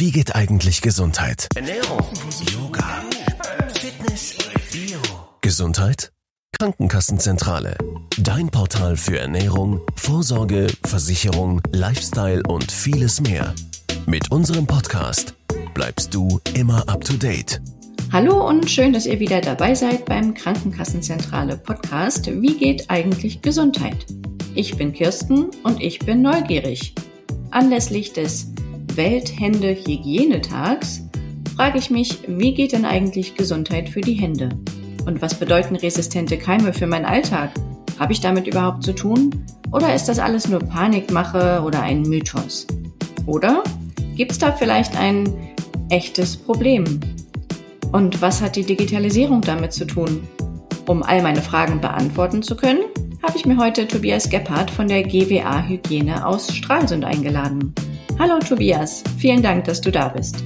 Wie geht eigentlich Gesundheit? Ernährung, Yoga, Fitness, Bio. Gesundheit? Krankenkassenzentrale. Dein Portal für Ernährung, Vorsorge, Versicherung, Lifestyle und vieles mehr. Mit unserem Podcast bleibst du immer up to date. Hallo und schön, dass ihr wieder dabei seid beim Krankenkassenzentrale Podcast. Wie geht eigentlich Gesundheit? Ich bin Kirsten und ich bin neugierig. Anlässlich des Welthände-Hygienetags frage ich mich, wie geht denn eigentlich Gesundheit für die Hände? Und was bedeuten resistente Keime für meinen Alltag? Habe ich damit überhaupt zu tun? Oder ist das alles nur Panikmache oder ein Mythos? Oder gibt es da vielleicht ein echtes Problem? Und was hat die Digitalisierung damit zu tun? Um all meine Fragen beantworten zu können, habe ich mir heute Tobias Gebhardt von der GWA Hygiene aus Stralsund eingeladen. Hallo Tobias, vielen Dank, dass du da bist.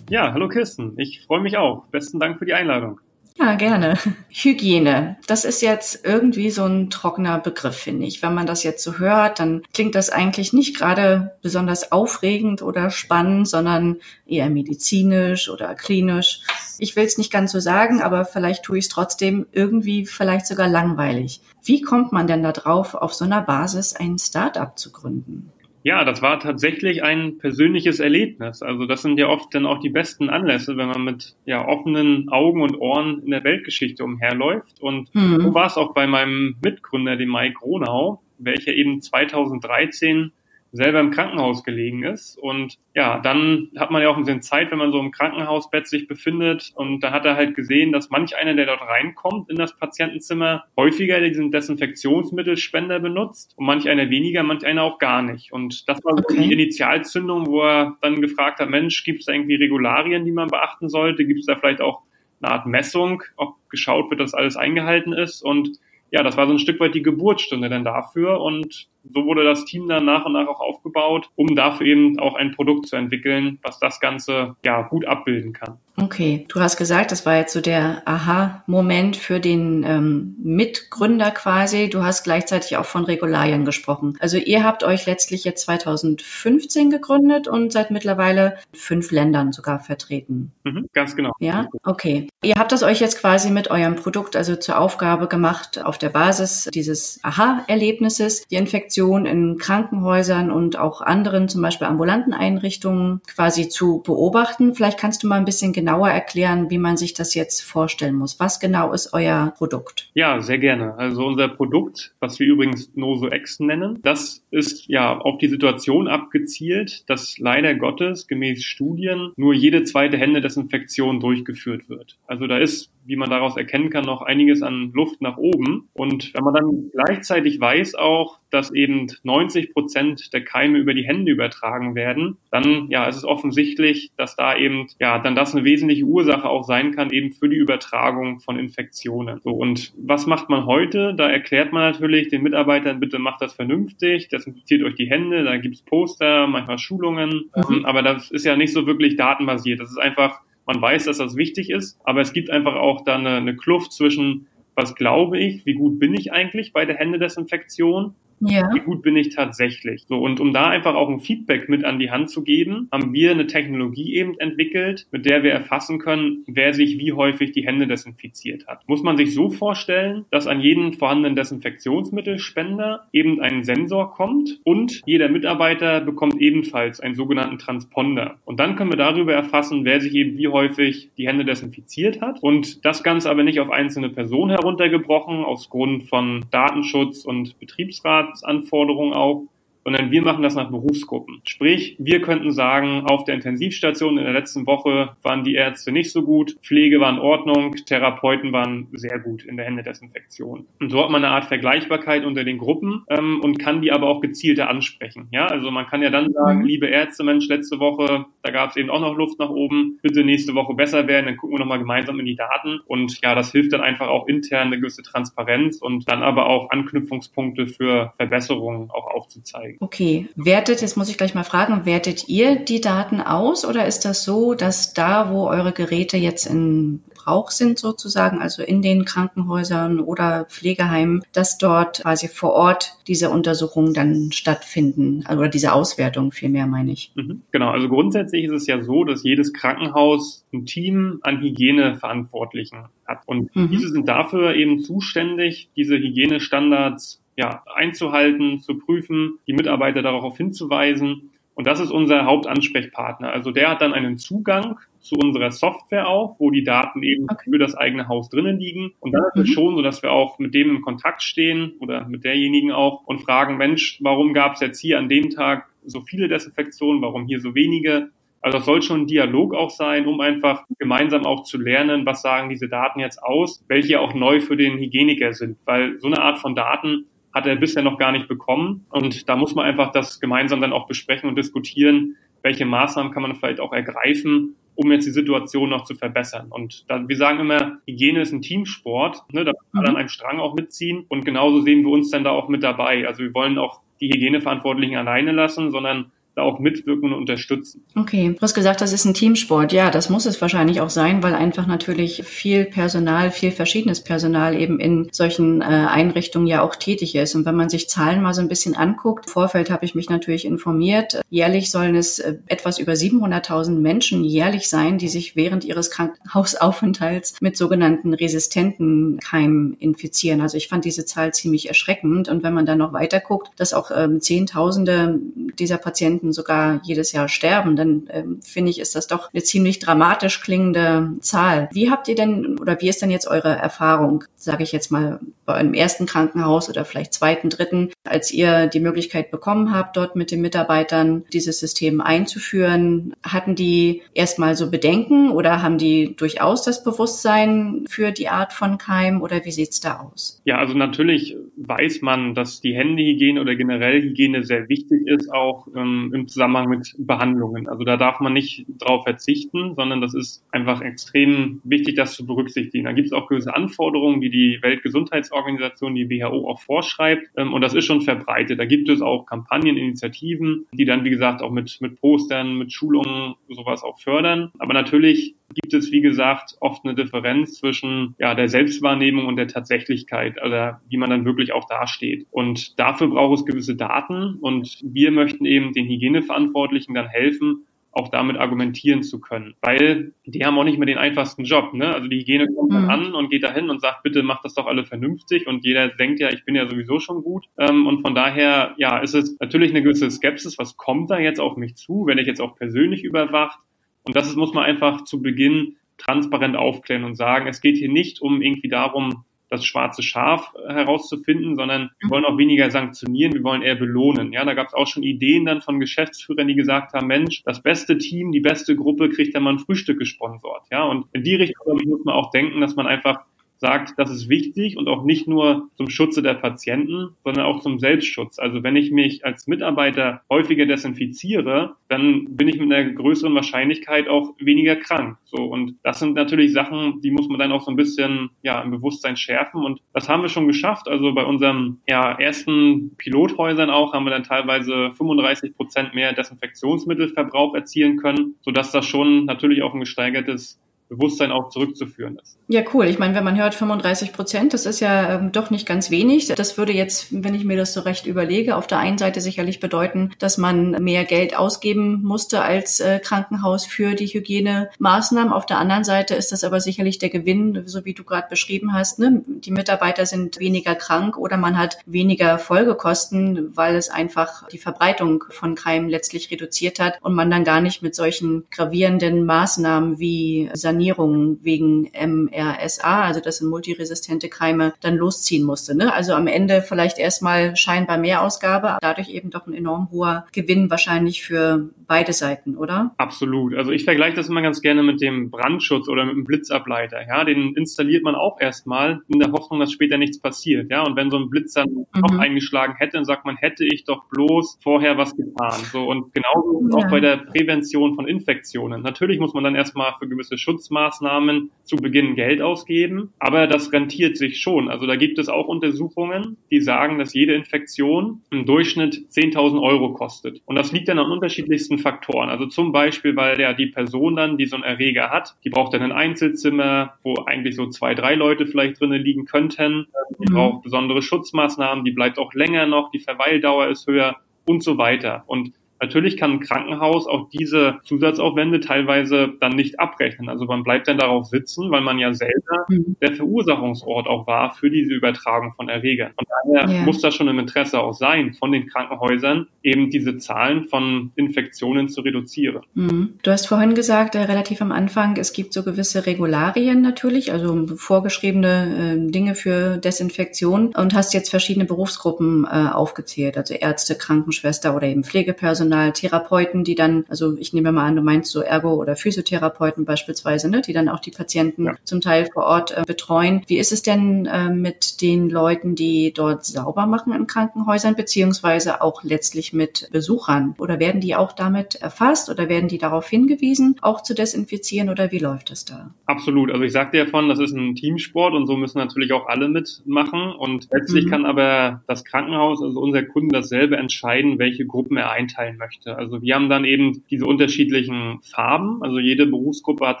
Ja, hallo Kirsten, ich freue mich auch. Besten Dank für die Einladung. Ja, gerne. Hygiene, das ist jetzt irgendwie so ein trockener Begriff, finde ich. Wenn man das jetzt so hört, dann klingt das eigentlich nicht gerade besonders aufregend oder spannend, sondern eher medizinisch oder klinisch. Ich will es nicht ganz so sagen, aber vielleicht tue ich es trotzdem irgendwie vielleicht sogar langweilig. Wie kommt man denn da drauf, auf so einer Basis ein Start-up zu gründen? Ja, das war tatsächlich ein persönliches Erlebnis. Also das sind ja oft dann auch die besten Anlässe, wenn man mit ja, offenen Augen und Ohren in der Weltgeschichte umherläuft. Und mhm. so war es auch bei meinem Mitgründer, dem Mike Gronau, welcher eben 2013 selber im Krankenhaus gelegen ist. Und ja, dann hat man ja auch ein bisschen Zeit, wenn man so im Krankenhausbett sich befindet. Und da hat er halt gesehen, dass manch einer, der dort reinkommt in das Patientenzimmer, häufiger diesen Desinfektionsmittelspender benutzt und manch einer weniger, manch einer auch gar nicht. Und das war so okay. die Initialzündung, wo er dann gefragt hat, Mensch, gibt es da irgendwie Regularien, die man beachten sollte? Gibt es da vielleicht auch eine Art Messung, ob geschaut wird, dass alles eingehalten ist? Und ja, das war so ein Stück weit die Geburtsstunde dann dafür und so wurde das Team dann nach und nach auch aufgebaut, um dafür eben auch ein Produkt zu entwickeln, was das Ganze ja gut abbilden kann. Okay, du hast gesagt, das war jetzt so der Aha-Moment für den ähm, Mitgründer quasi. Du hast gleichzeitig auch von Regularien gesprochen. Also ihr habt euch letztlich jetzt 2015 gegründet und seid mittlerweile fünf Ländern sogar vertreten. Mhm, ganz genau. Ja, okay. Ihr habt das euch jetzt quasi mit eurem Produkt also zur Aufgabe gemacht, auf der Basis dieses Aha-Erlebnisses die Infektion in Krankenhäusern und auch anderen, zum Beispiel ambulanten Einrichtungen quasi zu beobachten. Vielleicht kannst du mal ein bisschen genauer erklären, wie man sich das jetzt vorstellen muss? Was genau ist euer Produkt? Ja, sehr gerne. Also unser Produkt, was wir übrigens NosoX nennen, das ist ja auf die Situation abgezielt, dass leider Gottes gemäß Studien nur jede zweite Händedesinfektion durchgeführt wird. Also da ist wie man daraus erkennen kann, noch einiges an Luft nach oben. Und wenn man dann gleichzeitig weiß auch, dass eben 90 Prozent der Keime über die Hände übertragen werden, dann ja, es ist offensichtlich, dass da eben ja dann das eine wesentliche Ursache auch sein kann eben für die Übertragung von Infektionen. So und was macht man heute? Da erklärt man natürlich den Mitarbeitern, bitte macht das vernünftig, desinfiziert euch die Hände, da gibt's Poster, manchmal Schulungen, mhm. aber das ist ja nicht so wirklich datenbasiert. Das ist einfach man weiß, dass das wichtig ist, aber es gibt einfach auch da eine, eine Kluft zwischen, was glaube ich, wie gut bin ich eigentlich bei der Händedesinfektion ja. Wie gut bin ich tatsächlich? So, und um da einfach auch ein Feedback mit an die Hand zu geben, haben wir eine Technologie eben entwickelt, mit der wir erfassen können, wer sich wie häufig die Hände desinfiziert hat. Muss man sich so vorstellen, dass an jeden vorhandenen Desinfektionsmittelspender eben ein Sensor kommt und jeder Mitarbeiter bekommt ebenfalls einen sogenannten Transponder. Und dann können wir darüber erfassen, wer sich eben wie häufig die Hände desinfiziert hat. Und das Ganze aber nicht auf einzelne Personen heruntergebrochen, aus Grund von Datenschutz und Betriebsrat, Anforderungen auch sondern wir machen das nach Berufsgruppen. Sprich, wir könnten sagen, auf der Intensivstation in der letzten Woche waren die Ärzte nicht so gut, Pflege war in Ordnung, Therapeuten waren sehr gut in der Händedesinfektion. Und so hat man eine Art Vergleichbarkeit unter den Gruppen ähm, und kann die aber auch gezielter ansprechen. Ja, also man kann ja dann sagen, mhm. liebe Ärzte, Mensch, letzte Woche, da gab es eben auch noch Luft nach oben, bitte nächste Woche besser werden, dann gucken wir nochmal gemeinsam in die Daten und ja, das hilft dann einfach auch intern eine gewisse Transparenz und dann aber auch Anknüpfungspunkte für Verbesserungen auch aufzuzeigen. Okay, wertet, jetzt muss ich gleich mal fragen, wertet ihr die Daten aus oder ist das so, dass da, wo eure Geräte jetzt in Gebrauch sind sozusagen, also in den Krankenhäusern oder Pflegeheimen, dass dort quasi vor Ort diese Untersuchungen dann stattfinden oder diese Auswertung vielmehr meine ich. Mhm, genau, also grundsätzlich ist es ja so, dass jedes Krankenhaus ein Team an Hygieneverantwortlichen hat und mhm. diese sind dafür eben zuständig, diese Hygienestandards ja, einzuhalten, zu prüfen, die Mitarbeiter darauf hinzuweisen. Und das ist unser Hauptansprechpartner. Also der hat dann einen Zugang zu unserer Software auch, wo die Daten eben okay. für das eigene Haus drinnen liegen. Und dann ist es mhm. schon so, dass wir auch mit dem in Kontakt stehen oder mit derjenigen auch und fragen, Mensch, warum gab es jetzt hier an dem Tag so viele Desinfektionen, warum hier so wenige? Also es soll schon ein Dialog auch sein, um einfach gemeinsam auch zu lernen, was sagen diese Daten jetzt aus, welche auch neu für den Hygieniker sind. Weil so eine Art von Daten hat er bisher noch gar nicht bekommen. Und da muss man einfach das gemeinsam dann auch besprechen und diskutieren, welche Maßnahmen kann man vielleicht auch ergreifen, um jetzt die Situation noch zu verbessern. Und da, wir sagen immer, Hygiene ist ein Teamsport, ne, da kann man mhm. an einem Strang auch mitziehen. Und genauso sehen wir uns dann da auch mit dabei. Also wir wollen auch die Hygieneverantwortlichen alleine lassen, sondern da auch mitwirken und unterstützen. Okay, du hast gesagt, das ist ein Teamsport. Ja, das muss es wahrscheinlich auch sein, weil einfach natürlich viel Personal, viel verschiedenes Personal eben in solchen äh, Einrichtungen ja auch tätig ist. Und wenn man sich Zahlen mal so ein bisschen anguckt, im Vorfeld habe ich mich natürlich informiert. Jährlich sollen es äh, etwas über 700.000 Menschen jährlich sein, die sich während ihres Krankenhausaufenthalts mit sogenannten resistenten Keimen infizieren. Also ich fand diese Zahl ziemlich erschreckend. Und wenn man dann noch weiter guckt, dass auch ähm, Zehntausende dieser Patienten Patienten sogar jedes Jahr sterben, dann ähm, finde ich, ist das doch eine ziemlich dramatisch klingende Zahl. Wie habt ihr denn oder wie ist denn jetzt eure Erfahrung, sage ich jetzt mal, bei einem ersten Krankenhaus oder vielleicht zweiten, dritten, als ihr die Möglichkeit bekommen habt, dort mit den Mitarbeitern dieses System einzuführen? Hatten die erstmal so Bedenken oder haben die durchaus das Bewusstsein für die Art von Keim oder wie sieht's da aus? Ja, also natürlich weiß man, dass die Händehygiene oder generell Hygiene sehr wichtig ist, auch ähm, im Zusammenhang mit Behandlungen. Also da darf man nicht drauf verzichten, sondern das ist einfach extrem wichtig, das zu berücksichtigen. Da gibt es auch gewisse Anforderungen, die die Weltgesundheitsorganisation, die WHO auch vorschreibt. Ähm, und das ist schon verbreitet. Da gibt es auch Kampagnen, Initiativen, die dann, wie gesagt, auch mit, mit Postern, mit Schulungen sowas auch fördern. Aber natürlich gibt es, wie gesagt, oft eine Differenz zwischen ja, der Selbstwahrnehmung und der Tatsächlichkeit, also wie man dann wirklich auch dasteht. Und dafür braucht es gewisse Daten und wir möchten eben den Hygieneverantwortlichen dann helfen, auch damit argumentieren zu können. Weil die haben auch nicht mehr den einfachsten Job. Ne? Also die Hygiene kommt dann mhm. an und geht dahin und sagt, bitte macht das doch alle vernünftig. Und jeder denkt ja, ich bin ja sowieso schon gut. Ähm, und von daher, ja, ist es natürlich eine gewisse Skepsis, was kommt da jetzt auf mich zu, wenn ich jetzt auch persönlich überwacht. Und das muss man einfach zu Beginn transparent aufklären und sagen, es geht hier nicht um irgendwie darum, das schwarze Schaf herauszufinden, sondern wir wollen auch weniger sanktionieren, wir wollen eher belohnen. Ja, da gab es auch schon Ideen dann von Geschäftsführern, die gesagt haben, Mensch, das beste Team, die beste Gruppe kriegt dann mal ein Frühstück gesponsort. Ja, und in die Richtung muss man auch denken, dass man einfach sagt, das ist wichtig und auch nicht nur zum Schutze der Patienten, sondern auch zum Selbstschutz. Also wenn ich mich als Mitarbeiter häufiger desinfiziere, dann bin ich mit einer größeren Wahrscheinlichkeit auch weniger krank. So und das sind natürlich Sachen, die muss man dann auch so ein bisschen ja im Bewusstsein schärfen und das haben wir schon geschafft. Also bei unserem ja, ersten Pilothäusern auch haben wir dann teilweise 35 Prozent mehr Desinfektionsmittelverbrauch erzielen können, sodass das schon natürlich auch ein gesteigertes Bewusstsein auch zurückzuführen ist. Ja, cool. Ich meine, wenn man hört 35 Prozent, das ist ja ähm, doch nicht ganz wenig. Das würde jetzt, wenn ich mir das so recht überlege, auf der einen Seite sicherlich bedeuten, dass man mehr Geld ausgeben musste als äh, Krankenhaus für die Hygienemaßnahmen. Auf der anderen Seite ist das aber sicherlich der Gewinn, so wie du gerade beschrieben hast. Ne? Die Mitarbeiter sind weniger krank oder man hat weniger Folgekosten, weil es einfach die Verbreitung von Keimen letztlich reduziert hat und man dann gar nicht mit solchen gravierenden Maßnahmen wie Sanierung Sanierung wegen MRSA, also das sind multiresistente Keime, dann losziehen musste. Ne? Also am Ende vielleicht erstmal scheinbar Mehrausgabe, dadurch eben doch ein enorm hoher Gewinn wahrscheinlich für beide Seiten, oder? Absolut. Also ich vergleiche das immer ganz gerne mit dem Brandschutz oder mit dem Blitzableiter. Ja, den installiert man auch erstmal in der Hoffnung, dass später nichts passiert. Ja, und wenn so ein Blitz dann mhm. noch eingeschlagen hätte, dann sagt man, hätte ich doch bloß vorher was getan. So und genauso ja. auch bei der Prävention von Infektionen. Natürlich muss man dann erstmal für gewisse Schutz Schutzmaßnahmen zu Beginn Geld ausgeben, aber das rentiert sich schon. Also da gibt es auch Untersuchungen, die sagen, dass jede Infektion im Durchschnitt 10.000 Euro kostet. Und das liegt dann an unterschiedlichsten Faktoren. Also zum Beispiel, weil ja die Person dann, die so einen Erreger hat, die braucht dann ein Einzelzimmer, wo eigentlich so zwei, drei Leute vielleicht drinnen liegen könnten. Die mhm. braucht besondere Schutzmaßnahmen, die bleibt auch länger noch, die Verweildauer ist höher und so weiter. Und Natürlich kann ein Krankenhaus auch diese Zusatzaufwände teilweise dann nicht abrechnen. Also man bleibt dann darauf sitzen, weil man ja selber mhm. der Verursachungsort auch war für diese Übertragung von Erregern. Von daher ja. muss das schon im Interesse auch sein, von den Krankenhäusern eben diese Zahlen von Infektionen zu reduzieren. Mhm. Du hast vorhin gesagt, äh, relativ am Anfang, es gibt so gewisse Regularien natürlich, also vorgeschriebene äh, Dinge für Desinfektion und hast jetzt verschiedene Berufsgruppen äh, aufgezählt, also Ärzte, Krankenschwester oder eben Pflegepersonal. Fachpersonal, Therapeuten, die dann, also ich nehme mal an, du meinst so Ergo- oder Physiotherapeuten beispielsweise, ne, die dann auch die Patienten ja. zum Teil vor Ort äh, betreuen. Wie ist es denn äh, mit den Leuten, die dort sauber machen in Krankenhäusern, beziehungsweise auch letztlich mit Besuchern? Oder werden die auch damit erfasst oder werden die darauf hingewiesen, auch zu desinfizieren oder wie läuft das da? Absolut. Also ich sagte ja von, das ist ein Teamsport und so müssen natürlich auch alle mitmachen. Und letztlich mhm. kann aber das Krankenhaus, also unser Kunde, dasselbe entscheiden, welche Gruppen er einteilen möchte. Also wir haben dann eben diese unterschiedlichen Farben. Also jede Berufsgruppe hat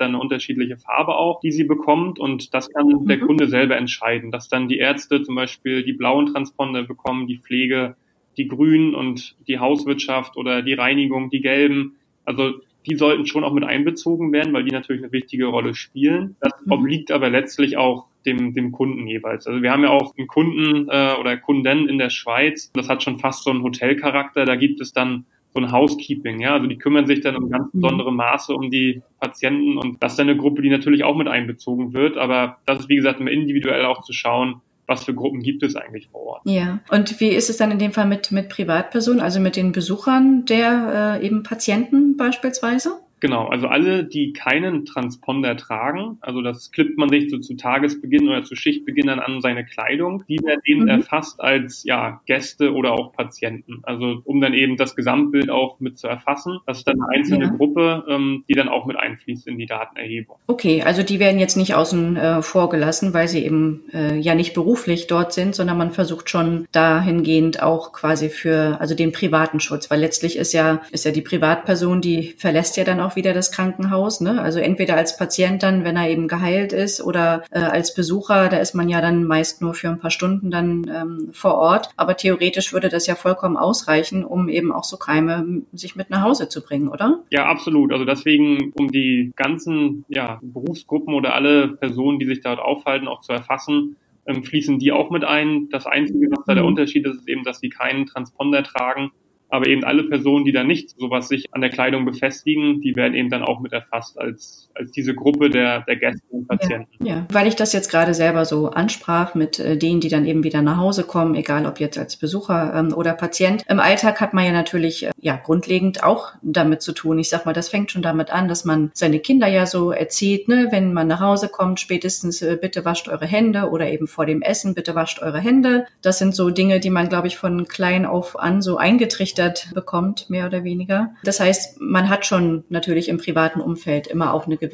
dann eine unterschiedliche Farbe auch, die sie bekommt. Und das kann mhm. der Kunde selber entscheiden, dass dann die Ärzte zum Beispiel die blauen Transponder bekommen, die Pflege die grünen und die Hauswirtschaft oder die Reinigung die gelben. Also die sollten schon auch mit einbezogen werden, weil die natürlich eine wichtige Rolle spielen. Das mhm. obliegt aber letztlich auch dem, dem Kunden jeweils. Also wir haben ja auch einen Kunden äh, oder Kunden in der Schweiz, das hat schon fast so einen Hotelcharakter, da gibt es dann so ein Housekeeping, ja. Also die kümmern sich dann in ganz mhm. besonderem Maße um die Patienten und das ist dann eine Gruppe, die natürlich auch mit einbezogen wird. Aber das ist, wie gesagt, immer individuell auch zu schauen, was für Gruppen gibt es eigentlich vor Ort. Ja, und wie ist es dann in dem Fall mit, mit Privatpersonen, also mit den Besuchern der äh, eben Patienten beispielsweise? Genau, also alle, die keinen Transponder tragen, also das klippt man sich so zu Tagesbeginn oder zu Schichtbeginn an seine Kleidung, die werden eben mhm. erfasst als ja, Gäste oder auch Patienten. Also um dann eben das Gesamtbild auch mit zu erfassen. Das ist dann eine einzelne ja. Gruppe, ähm, die dann auch mit einfließt in die Datenerhebung. Okay, also die werden jetzt nicht außen äh, vor gelassen, weil sie eben äh, ja nicht beruflich dort sind, sondern man versucht schon dahingehend auch quasi für also den privaten Schutz, weil letztlich ist ja ist ja die Privatperson, die verlässt ja dann auch auch wieder das Krankenhaus. Ne? Also entweder als Patient dann, wenn er eben geheilt ist, oder äh, als Besucher, da ist man ja dann meist nur für ein paar Stunden dann ähm, vor Ort. Aber theoretisch würde das ja vollkommen ausreichen, um eben auch so Keime sich mit nach Hause zu bringen, oder? Ja, absolut. Also deswegen, um die ganzen ja, Berufsgruppen oder alle Personen, die sich dort aufhalten, auch zu erfassen, ähm, fließen die auch mit ein. Das Einzige, was da der mhm. Unterschied ist, ist eben, dass sie keinen Transponder tragen aber eben alle Personen, die da nicht sowas sich an der Kleidung befestigen, die werden eben dann auch mit erfasst als, als diese Gruppe der, der Gäste und Patienten. Ja, ja, weil ich das jetzt gerade selber so ansprach mit äh, denen, die dann eben wieder nach Hause kommen, egal ob jetzt als Besucher ähm, oder Patient. Im Alltag hat man ja natürlich äh, ja grundlegend auch damit zu tun. Ich sag mal, das fängt schon damit an, dass man seine Kinder ja so erzählt, ne, wenn man nach Hause kommt, spätestens äh, bitte wascht eure Hände oder eben vor dem Essen bitte wascht eure Hände. Das sind so Dinge, die man, glaube ich, von klein auf an so eingetrichtert eingetrichtert bekommt, mehr oder weniger. Das heißt, man hat schon natürlich im privaten Umfeld immer auch eine gewisse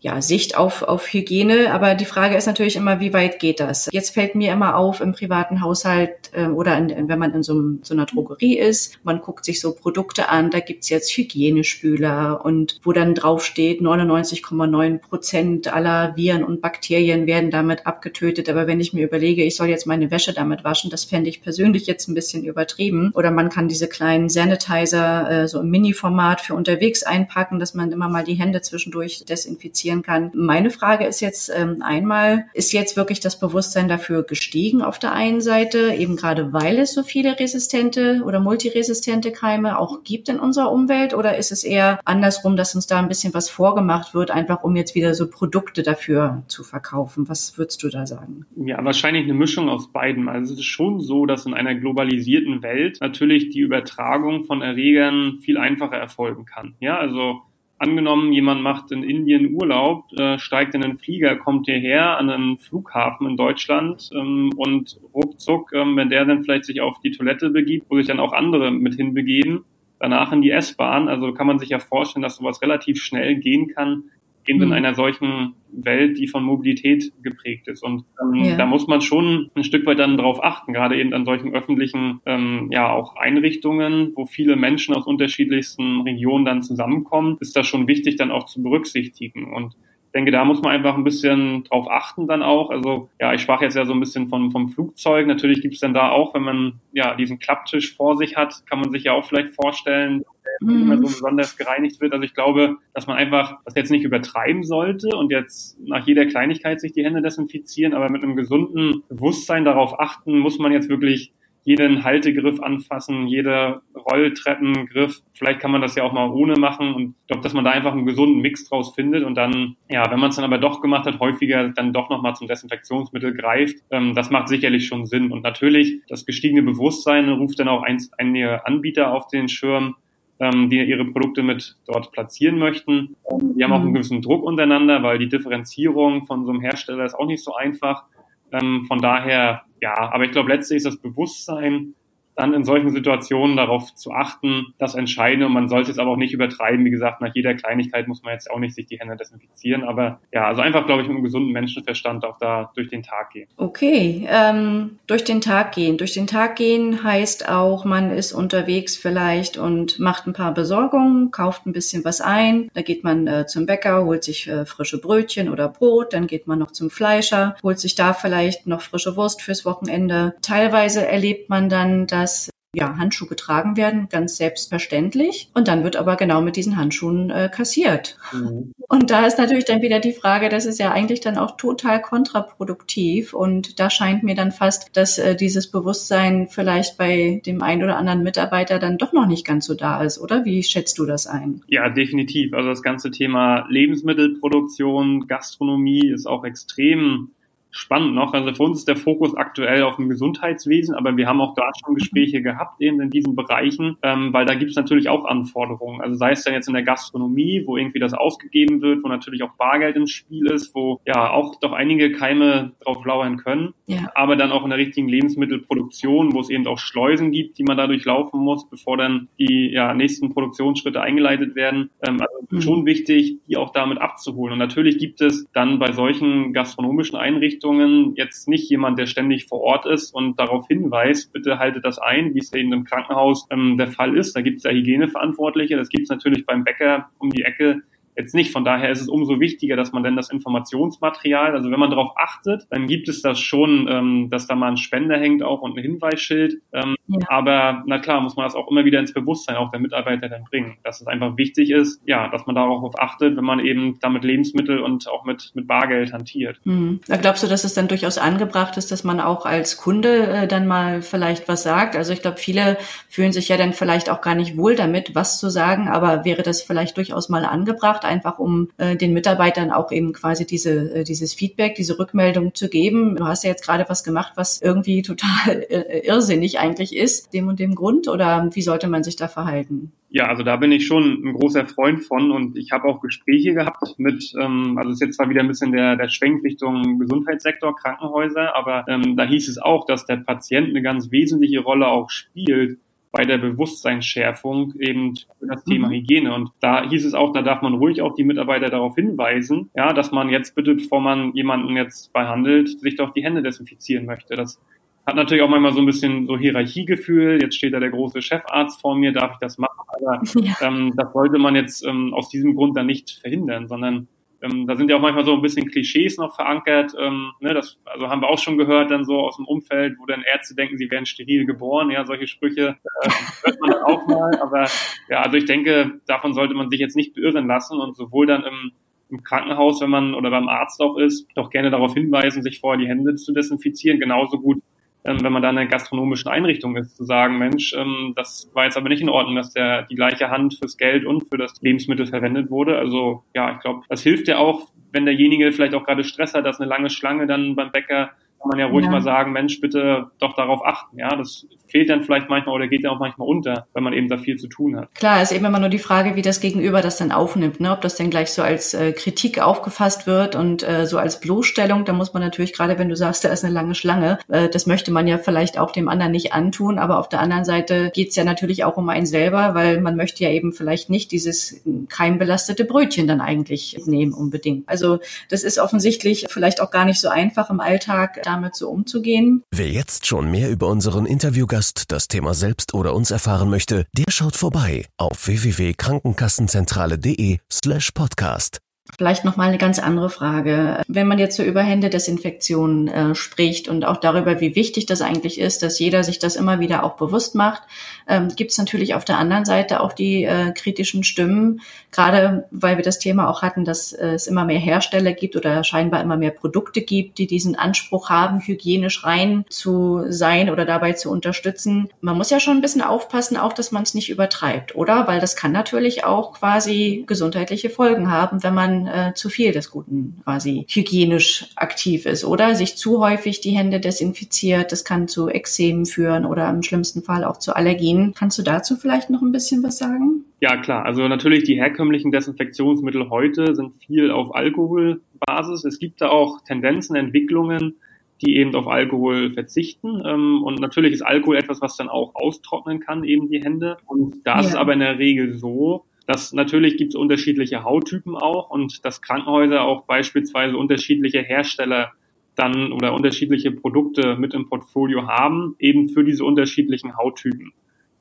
ja, Sicht auf, auf Hygiene. Aber die Frage ist natürlich immer, wie weit geht das? Jetzt fällt mir immer auf im privaten Haushalt äh, oder in, wenn man in so, so, einer Drogerie ist, man guckt sich so Produkte an, da gibt's jetzt Hygienespüler und wo dann draufsteht, 99,9 Prozent aller Viren und Bakterien werden damit abgetötet. Aber wenn ich mir überlege, ich soll jetzt meine Wäsche damit waschen, das fände ich persönlich jetzt ein bisschen übertrieben. Oder man kann diese kleinen Sanitizer äh, so im Mini-Format für unterwegs einpacken, dass man immer mal die Hände zwischendurch desinfizieren kann. Meine Frage ist jetzt ähm, einmal, ist jetzt wirklich das Bewusstsein dafür gestiegen auf der einen Seite, eben gerade weil es so viele resistente oder multiresistente Keime auch gibt in unserer Umwelt oder ist es eher andersrum, dass uns da ein bisschen was vorgemacht wird, einfach um jetzt wieder so Produkte dafür zu verkaufen? Was würdest du da sagen? Ja, wahrscheinlich eine Mischung aus beiden. Also es ist schon so, dass in einer globalisierten Welt natürlich die über Übertragung von Erregern viel einfacher erfolgen kann. Ja, also angenommen, jemand macht in Indien Urlaub, äh, steigt in einen Flieger, kommt hierher an einen Flughafen in Deutschland ähm, und ruckzuck, ähm, wenn der dann vielleicht sich auf die Toilette begibt, wo sich dann auch andere mit hinbegeben, danach in die S-Bahn. Also kann man sich ja vorstellen, dass sowas relativ schnell gehen kann, eben in mhm. einer solchen Welt, die von Mobilität geprägt ist. Und ähm, ja. da muss man schon ein Stück weit dann drauf achten, gerade eben an solchen öffentlichen, ähm, ja, auch Einrichtungen, wo viele Menschen aus unterschiedlichsten Regionen dann zusammenkommen, ist das schon wichtig, dann auch zu berücksichtigen. Und denke, da muss man einfach ein bisschen drauf achten dann auch. Also ja, ich sprach jetzt ja so ein bisschen von, vom Flugzeug. Natürlich gibt es dann da auch, wenn man ja diesen Klapptisch vor sich hat, kann man sich ja auch vielleicht vorstellen, mhm. immer so besonders gereinigt wird. Also ich glaube, dass man einfach das jetzt nicht übertreiben sollte und jetzt nach jeder Kleinigkeit sich die Hände desinfizieren, aber mit einem gesunden Bewusstsein darauf achten, muss man jetzt wirklich jeden Haltegriff anfassen, jeder Rolltreppengriff. Vielleicht kann man das ja auch mal ohne machen und ich glaube, dass man da einfach einen gesunden Mix draus findet und dann, ja, wenn man es dann aber doch gemacht hat, häufiger dann doch nochmal zum Desinfektionsmittel greift. Ähm, das macht sicherlich schon Sinn. Und natürlich, das gestiegene Bewusstsein ruft dann auch ein, einige Anbieter auf den Schirm, ähm, die ihre Produkte mit dort platzieren möchten. Die haben auch einen mhm. gewissen Druck untereinander, weil die Differenzierung von so einem Hersteller ist auch nicht so einfach. Ähm, von daher, ja, aber ich glaube, letztlich ist das Bewusstsein dann in solchen Situationen darauf zu achten, das Entscheidende. Und man sollte es aber auch nicht übertreiben. Wie gesagt, nach jeder Kleinigkeit muss man jetzt auch nicht sich die Hände desinfizieren. Aber ja, also einfach, glaube ich, mit einem gesunden Menschenverstand auch da durch den Tag gehen. Okay, ähm, durch den Tag gehen. Durch den Tag gehen heißt auch, man ist unterwegs vielleicht und macht ein paar Besorgungen, kauft ein bisschen was ein. Da geht man äh, zum Bäcker, holt sich äh, frische Brötchen oder Brot. Dann geht man noch zum Fleischer, holt sich da vielleicht noch frische Wurst fürs Wochenende. Teilweise erlebt man dann, dass dass ja, Handschuhe getragen werden, ganz selbstverständlich. Und dann wird aber genau mit diesen Handschuhen äh, kassiert. Mhm. Und da ist natürlich dann wieder die Frage, das ist ja eigentlich dann auch total kontraproduktiv. Und da scheint mir dann fast, dass äh, dieses Bewusstsein vielleicht bei dem einen oder anderen Mitarbeiter dann doch noch nicht ganz so da ist, oder? Wie schätzt du das ein? Ja, definitiv. Also das ganze Thema Lebensmittelproduktion, Gastronomie ist auch extrem spannend noch. Also für uns ist der Fokus aktuell auf dem Gesundheitswesen, aber wir haben auch da schon Gespräche gehabt eben in diesen Bereichen, ähm, weil da gibt es natürlich auch Anforderungen. Also sei es dann jetzt in der Gastronomie, wo irgendwie das ausgegeben wird, wo natürlich auch Bargeld im Spiel ist, wo ja auch doch einige Keime drauf lauern können, ja. aber dann auch in der richtigen Lebensmittelproduktion, wo es eben auch Schleusen gibt, die man dadurch laufen muss, bevor dann die ja, nächsten Produktionsschritte eingeleitet werden. Ähm, also mhm. schon wichtig, die auch damit abzuholen. Und natürlich gibt es dann bei solchen gastronomischen Einrichtungen Einrichtungen jetzt nicht jemand, der ständig vor Ort ist und darauf hinweist, bitte haltet das ein, wie es eben im Krankenhaus ähm, der Fall ist. Da gibt es ja Hygieneverantwortliche, das gibt es natürlich beim Bäcker um die Ecke jetzt nicht. Von daher ist es umso wichtiger, dass man denn das Informationsmaterial, also wenn man darauf achtet, dann gibt es das schon, ähm, dass da mal ein Spender hängt auch und ein Hinweisschild. Ähm, ja. Aber na klar, muss man das auch immer wieder ins Bewusstsein auch der Mitarbeiter dann bringen, dass es einfach wichtig ist, ja, dass man darauf achtet, wenn man eben damit Lebensmittel und auch mit, mit Bargeld hantiert. Mhm. Da glaubst du, dass es dann durchaus angebracht ist, dass man auch als Kunde äh, dann mal vielleicht was sagt? Also ich glaube, viele fühlen sich ja dann vielleicht auch gar nicht wohl damit, was zu sagen, aber wäre das vielleicht durchaus mal angebracht? Einfach um äh, den Mitarbeitern auch eben quasi diese, äh, dieses Feedback, diese Rückmeldung zu geben. Du hast ja jetzt gerade was gemacht, was irgendwie total äh, irrsinnig eigentlich ist, dem und dem Grund, oder wie sollte man sich da verhalten? Ja, also da bin ich schon ein großer Freund von und ich habe auch Gespräche gehabt mit, ähm, also es ist jetzt zwar wieder ein bisschen der, der Schwenk Richtung Gesundheitssektor, Krankenhäuser, aber ähm, da hieß es auch, dass der Patient eine ganz wesentliche Rolle auch spielt bei der Bewusstseinsschärfung eben für das Thema mhm. Hygiene. Und da hieß es auch, da darf man ruhig auch die Mitarbeiter darauf hinweisen, ja, dass man jetzt bitte, bevor man jemanden jetzt behandelt, sich doch die Hände desinfizieren möchte. Das hat natürlich auch manchmal so ein bisschen so Hierarchiegefühl. Jetzt steht da der große Chefarzt vor mir, darf ich das machen? Aber ja. ähm, das sollte man jetzt ähm, aus diesem Grund dann nicht verhindern, sondern ähm, da sind ja auch manchmal so ein bisschen Klischees noch verankert. Ähm, ne, das, also haben wir auch schon gehört dann so aus dem Umfeld, wo dann Ärzte denken, sie werden steril geboren. Ja, solche Sprüche äh, hört man auch mal. Aber ja, also ich denke, davon sollte man sich jetzt nicht beirren lassen und sowohl dann im im Krankenhaus, wenn man oder beim Arzt auch ist, doch gerne darauf hinweisen, sich vorher die Hände zu desinfizieren. Genauso gut ähm, wenn man da in einer gastronomischen Einrichtung ist, zu sagen, Mensch, ähm, das war jetzt aber nicht in Ordnung, dass der die gleiche Hand fürs Geld und für das Lebensmittel verwendet wurde. Also ja, ich glaube, das hilft ja auch, wenn derjenige vielleicht auch gerade Stress hat, dass eine lange Schlange dann beim Bäcker kann man ja ruhig ja. mal sagen, Mensch, bitte doch darauf achten. Ja, das fehlt dann vielleicht manchmal oder geht dann auch manchmal unter, wenn man eben da viel zu tun hat. Klar, ist eben immer nur die Frage, wie das Gegenüber das dann aufnimmt, ne? ob das dann gleich so als äh, Kritik aufgefasst wird und äh, so als Bloßstellung. Da muss man natürlich gerade, wenn du sagst, da ist eine lange Schlange, äh, das möchte man ja vielleicht auch dem anderen nicht antun, aber auf der anderen Seite geht's ja natürlich auch um einen selber, weil man möchte ja eben vielleicht nicht dieses keimbelastete Brötchen dann eigentlich nehmen unbedingt. Also das ist offensichtlich vielleicht auch gar nicht so einfach im Alltag damit so umzugehen. Wer jetzt schon mehr über unseren Interviewgast Gast das Thema selbst oder uns erfahren möchte, der schaut vorbei auf www.krankenkassenzentrale.de slash podcast. Vielleicht noch mal eine ganz andere Frage. Wenn man jetzt so über Händedesinfektion äh, spricht und auch darüber, wie wichtig das eigentlich ist, dass jeder sich das immer wieder auch bewusst macht, ähm, gibt es natürlich auf der anderen Seite auch die äh, kritischen Stimmen, gerade weil wir das Thema auch hatten, dass äh, es immer mehr Hersteller gibt oder scheinbar immer mehr Produkte gibt, die diesen Anspruch haben, hygienisch rein zu sein oder dabei zu unterstützen. Man muss ja schon ein bisschen aufpassen, auch dass man es nicht übertreibt, oder? Weil das kann natürlich auch quasi gesundheitliche Folgen haben, wenn man äh, zu viel des Guten quasi hygienisch aktiv ist oder sich zu häufig die Hände desinfiziert. Das kann zu Ekzemen führen oder im schlimmsten Fall auch zu Allergien. Kannst du dazu vielleicht noch ein bisschen was sagen? Ja, klar. Also natürlich die herkömmlichen Desinfektionsmittel heute sind viel auf Alkoholbasis. Es gibt da auch Tendenzen, Entwicklungen, die eben auf Alkohol verzichten. Ähm, und natürlich ist Alkohol etwas, was dann auch austrocknen kann, eben die Hände. Und da ist ja. aber in der Regel so, das natürlich gibt es unterschiedliche Hauttypen auch und dass Krankenhäuser auch beispielsweise unterschiedliche Hersteller dann oder unterschiedliche Produkte mit im Portfolio haben, eben für diese unterschiedlichen Hauttypen.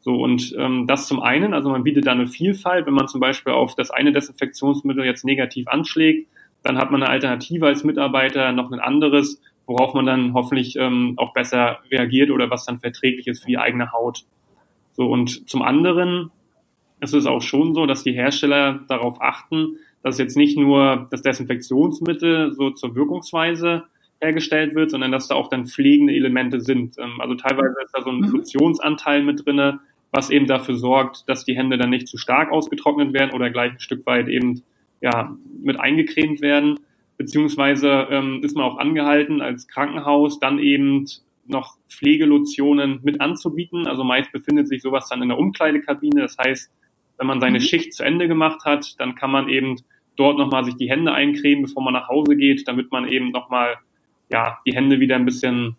So, und ähm, das zum einen, also man bietet da eine Vielfalt, wenn man zum Beispiel auf das eine Desinfektionsmittel jetzt negativ anschlägt, dann hat man eine Alternative als Mitarbeiter, noch ein anderes, worauf man dann hoffentlich ähm, auch besser reagiert oder was dann verträglich ist für die eigene Haut. So, und zum anderen es ist auch schon so, dass die Hersteller darauf achten, dass jetzt nicht nur das Desinfektionsmittel so zur Wirkungsweise hergestellt wird, sondern dass da auch dann pflegende Elemente sind. Ähm, also teilweise ist da so ein mhm. Fusionsanteil mit drinne, was eben dafür sorgt, dass die Hände dann nicht zu stark ausgetrocknet werden oder gleich ein Stück weit eben ja mit eingecremt werden. Beziehungsweise ähm, ist man auch angehalten, als Krankenhaus dann eben noch Pflegelotionen mit anzubieten. Also meist befindet sich sowas dann in der Umkleidekabine. Das heißt, wenn man seine mhm. Schicht zu Ende gemacht hat, dann kann man eben dort nochmal sich die Hände eincremen, bevor man nach Hause geht, damit man eben nochmal ja, die Hände wieder ein bisschen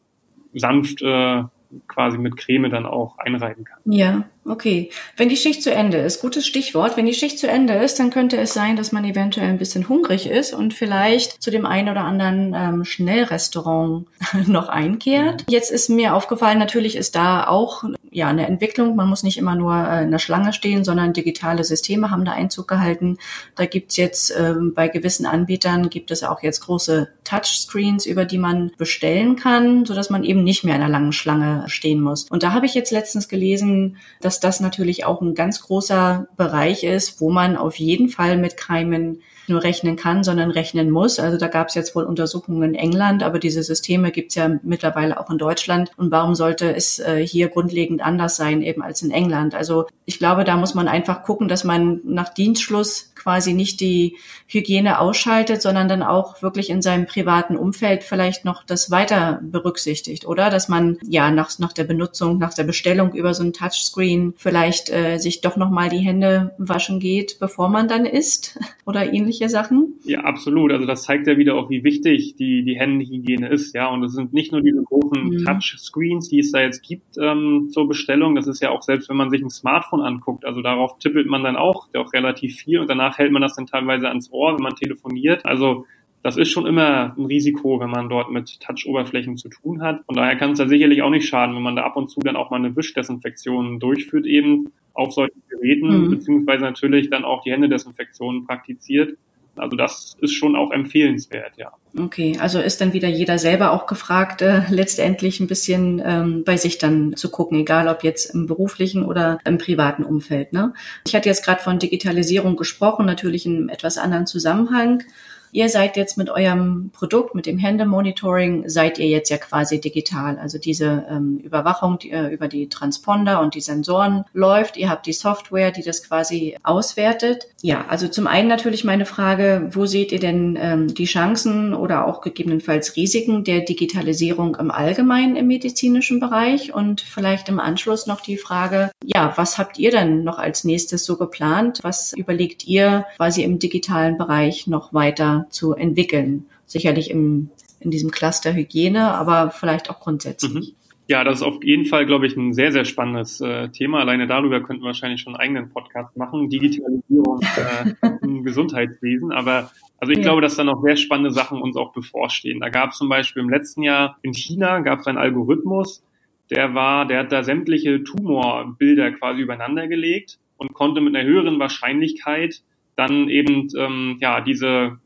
sanft äh, quasi mit Creme dann auch einreiben kann. Ja, okay. Wenn die Schicht zu Ende ist, gutes Stichwort. Wenn die Schicht zu Ende ist, dann könnte es sein, dass man eventuell ein bisschen hungrig ist und vielleicht zu dem einen oder anderen ähm, Schnellrestaurant noch einkehrt. Jetzt ist mir aufgefallen, natürlich ist da auch ja eine Entwicklung. Man muss nicht immer nur äh, in der Schlange stehen, sondern digitale Systeme haben da Einzug gehalten. Da gibt's jetzt ähm, bei gewissen Anbietern gibt es auch jetzt große Touchscreens, über die man bestellen kann, so dass man eben nicht mehr in einer langen Schlange stehen muss. Und da habe ich jetzt letztens gelesen, dass das natürlich auch ein ganz großer Bereich ist, wo man auf jeden Fall mit Keimen nur rechnen kann, sondern rechnen muss. Also da gab es jetzt wohl Untersuchungen in England, aber diese Systeme gibt es ja mittlerweile auch in Deutschland. Und warum sollte es äh, hier grundlegend anders sein eben als in England? Also ich glaube, da muss man einfach gucken, dass man nach Dienstschluss quasi nicht die Hygiene ausschaltet, sondern dann auch wirklich in seinem privaten Umfeld vielleicht noch das weiter berücksichtigt, oder? Dass man ja nach, nach der Benutzung, nach der Bestellung über so ein Touchscreen vielleicht äh, sich doch nochmal die Hände waschen geht, bevor man dann isst oder ähnliche Sachen. Ja, absolut. Also das zeigt ja wieder auch, wie wichtig die, die Händehygiene ist, ja. Und es sind nicht nur diese großen mhm. Touchscreens, die es da jetzt gibt ähm, zur Bestellung. Das ist ja auch selbst, wenn man sich ein Smartphone anguckt, also darauf tippelt man dann auch, auch relativ viel und danach hält man das dann teilweise ans Ohr, wenn man telefoniert. Also das ist schon immer ein Risiko, wenn man dort mit Touch-Oberflächen zu tun hat. Von daher kann es da sicherlich auch nicht schaden, wenn man da ab und zu dann auch mal eine Wischdesinfektion durchführt eben auf solchen Geräten, mhm. beziehungsweise natürlich dann auch die Händedesinfektion praktiziert. Also das ist schon auch empfehlenswert, ja. Okay, also ist dann wieder jeder selber auch gefragt, äh, letztendlich ein bisschen ähm, bei sich dann zu gucken, egal ob jetzt im beruflichen oder im privaten Umfeld. Ne? Ich hatte jetzt gerade von Digitalisierung gesprochen, natürlich in einem etwas anderen Zusammenhang. Ihr seid jetzt mit eurem Produkt, mit dem Händemonitoring, seid ihr jetzt ja quasi digital. Also diese ähm, Überwachung die, äh, über die Transponder und die Sensoren läuft. Ihr habt die Software, die das quasi auswertet. Ja, also zum einen natürlich meine Frage, wo seht ihr denn ähm, die Chancen oder auch gegebenenfalls Risiken der Digitalisierung im Allgemeinen im medizinischen Bereich? Und vielleicht im Anschluss noch die Frage, ja, was habt ihr denn noch als nächstes so geplant? Was überlegt ihr quasi im digitalen Bereich noch weiter zu entwickeln? Sicherlich im, in diesem Cluster Hygiene, aber vielleicht auch grundsätzlich. Mhm. Ja, das ist auf jeden Fall, glaube ich, ein sehr, sehr spannendes äh, Thema. Alleine darüber könnten wir wahrscheinlich schon einen eigenen Podcast machen. Digitalisierung äh, im Gesundheitswesen. Aber also ich ja. glaube, dass da noch sehr spannende Sachen uns auch bevorstehen. Da gab es zum Beispiel im letzten Jahr in China gab es einen Algorithmus, der war, der hat da sämtliche Tumorbilder quasi übereinander gelegt und konnte mit einer höheren Wahrscheinlichkeit dann eben ähm, ja diese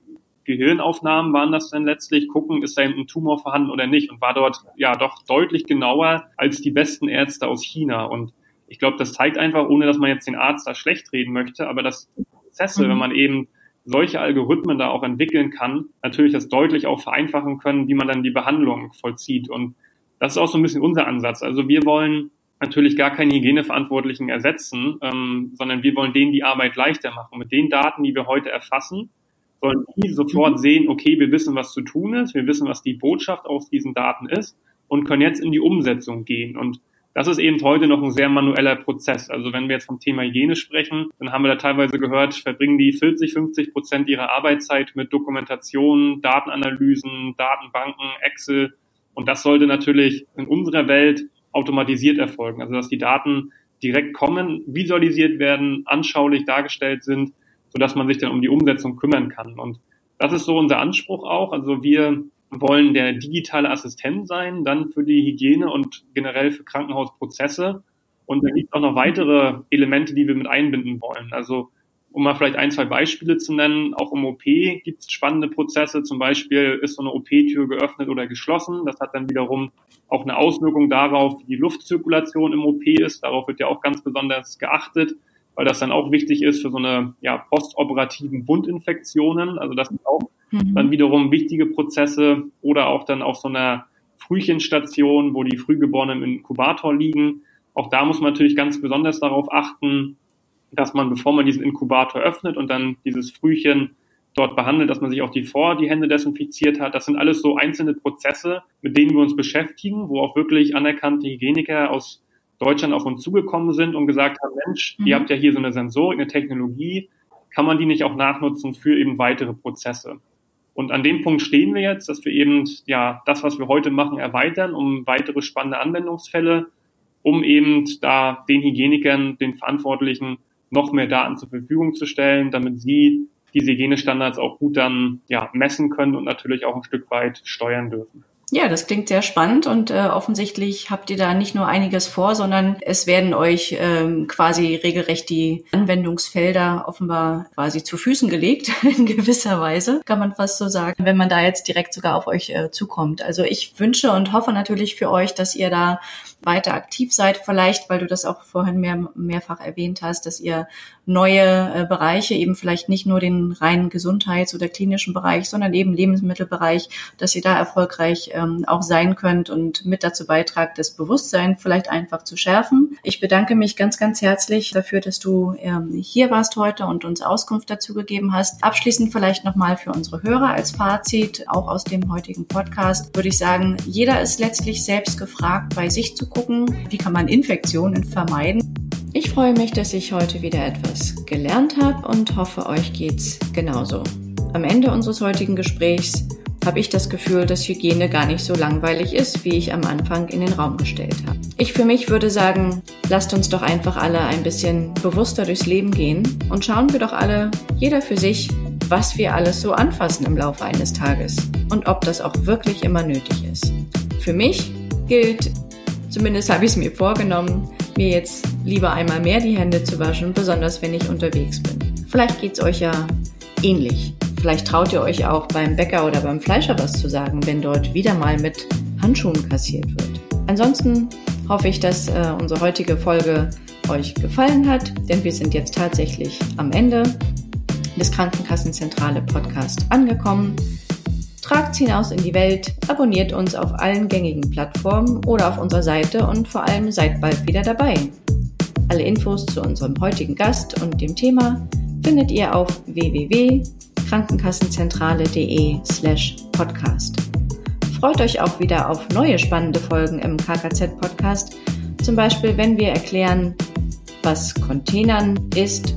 Gehirnaufnahmen waren das dann letztlich, gucken, ist da ein Tumor vorhanden oder nicht und war dort ja doch deutlich genauer als die besten Ärzte aus China. Und ich glaube, das zeigt einfach, ohne dass man jetzt den Arzt da schlecht reden möchte, aber dass Prozesse, mhm. wenn man eben solche Algorithmen da auch entwickeln kann, natürlich das deutlich auch vereinfachen können, wie man dann die Behandlung vollzieht. Und das ist auch so ein bisschen unser Ansatz. Also wir wollen natürlich gar keine Hygieneverantwortlichen ersetzen, ähm, sondern wir wollen denen die Arbeit leichter machen. Mit den Daten, die wir heute erfassen, sollen die sofort mhm. sehen, okay, wir wissen, was zu tun ist, wir wissen, was die Botschaft aus diesen Daten ist und können jetzt in die Umsetzung gehen. Und das ist eben heute noch ein sehr manueller Prozess. Also wenn wir jetzt vom Thema Hygiene sprechen, dann haben wir da teilweise gehört, verbringen die 40, 50 Prozent ihrer Arbeitszeit mit Dokumentation, Datenanalysen, Datenbanken, Excel. Und das sollte natürlich in unserer Welt automatisiert erfolgen. Also dass die Daten direkt kommen, visualisiert werden, anschaulich dargestellt sind sodass man sich dann um die Umsetzung kümmern kann. Und das ist so unser Anspruch auch. Also wir wollen der digitale Assistent sein, dann für die Hygiene und generell für Krankenhausprozesse. Und da gibt es auch noch weitere Elemente, die wir mit einbinden wollen. Also um mal vielleicht ein, zwei Beispiele zu nennen, auch im OP gibt es spannende Prozesse. Zum Beispiel ist so eine OP-Tür geöffnet oder geschlossen. Das hat dann wiederum auch eine Auswirkung darauf, wie die Luftzirkulation im OP ist. Darauf wird ja auch ganz besonders geachtet weil das dann auch wichtig ist für so eine ja, postoperativen Wundinfektionen. Also das sind auch mhm. dann wiederum wichtige Prozesse oder auch dann auf so einer Frühchenstation, wo die Frühgeborenen im Inkubator liegen. Auch da muss man natürlich ganz besonders darauf achten, dass man, bevor man diesen Inkubator öffnet und dann dieses Frühchen dort behandelt, dass man sich auch die vor die Hände desinfiziert hat. Das sind alles so einzelne Prozesse, mit denen wir uns beschäftigen, wo auch wirklich anerkannte Hygieniker aus Deutschland auf uns zugekommen sind und gesagt haben, Mensch, mhm. ihr habt ja hier so eine Sensorik, eine Technologie, kann man die nicht auch nachnutzen für eben weitere Prozesse? Und an dem Punkt stehen wir jetzt, dass wir eben ja das, was wir heute machen, erweitern um weitere spannende Anwendungsfälle, um eben da den Hygienikern, den Verantwortlichen noch mehr Daten zur Verfügung zu stellen, damit sie diese Hygienestandards auch gut dann ja messen können und natürlich auch ein Stück weit steuern dürfen. Ja, das klingt sehr spannend und äh, offensichtlich habt ihr da nicht nur einiges vor, sondern es werden euch ähm, quasi regelrecht die Anwendungsfelder offenbar quasi zu Füßen gelegt, in gewisser Weise, kann man fast so sagen, wenn man da jetzt direkt sogar auf euch äh, zukommt. Also ich wünsche und hoffe natürlich für euch, dass ihr da weiter aktiv seid, vielleicht, weil du das auch vorhin mehr, mehrfach erwähnt hast, dass ihr neue äh, Bereiche, eben vielleicht nicht nur den reinen Gesundheits- oder klinischen Bereich, sondern eben Lebensmittelbereich, dass ihr da erfolgreich ähm, auch sein könnt und mit dazu beitragt, das Bewusstsein vielleicht einfach zu schärfen. Ich bedanke mich ganz, ganz herzlich dafür, dass du ähm, hier warst heute und uns Auskunft dazu gegeben hast. Abschließend vielleicht nochmal für unsere Hörer als Fazit, auch aus dem heutigen Podcast, würde ich sagen, jeder ist letztlich selbst gefragt, bei sich zu gucken, wie kann man Infektionen vermeiden. Ich freue mich, dass ich heute wieder etwas gelernt habe und hoffe, euch geht's genauso. Am Ende unseres heutigen Gesprächs habe ich das Gefühl, dass Hygiene gar nicht so langweilig ist, wie ich am Anfang in den Raum gestellt habe. Ich für mich würde sagen, lasst uns doch einfach alle ein bisschen bewusster durchs Leben gehen und schauen wir doch alle, jeder für sich, was wir alles so anfassen im Laufe eines Tages und ob das auch wirklich immer nötig ist. Für mich gilt Zumindest habe ich es mir vorgenommen, mir jetzt lieber einmal mehr die Hände zu waschen, besonders wenn ich unterwegs bin. Vielleicht geht es euch ja ähnlich. Vielleicht traut ihr euch auch beim Bäcker oder beim Fleischer was zu sagen, wenn dort wieder mal mit Handschuhen kassiert wird. Ansonsten hoffe ich, dass äh, unsere heutige Folge euch gefallen hat, denn wir sind jetzt tatsächlich am Ende. des Krankenkassenzentrale Podcast angekommen. Tragt hinaus in die Welt, abonniert uns auf allen gängigen Plattformen oder auf unserer Seite und vor allem seid bald wieder dabei. Alle Infos zu unserem heutigen Gast und dem Thema findet ihr auf www.krankenkassenzentrale.de slash podcast. Freut euch auch wieder auf neue spannende Folgen im KKZ-Podcast, zum Beispiel wenn wir erklären, was Containern ist,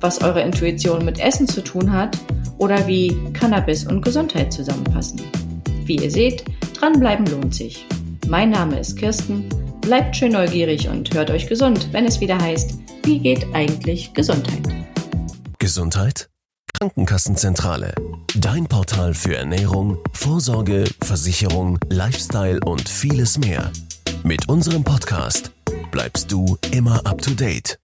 was eure Intuition mit Essen zu tun hat oder wie Cannabis und Gesundheit zusammenpassen. Wie ihr seht, dranbleiben lohnt sich. Mein Name ist Kirsten, bleibt schön neugierig und hört euch gesund, wenn es wieder heißt, wie geht eigentlich Gesundheit? Gesundheit? Krankenkassenzentrale. Dein Portal für Ernährung, Vorsorge, Versicherung, Lifestyle und vieles mehr. Mit unserem Podcast bleibst du immer up to date.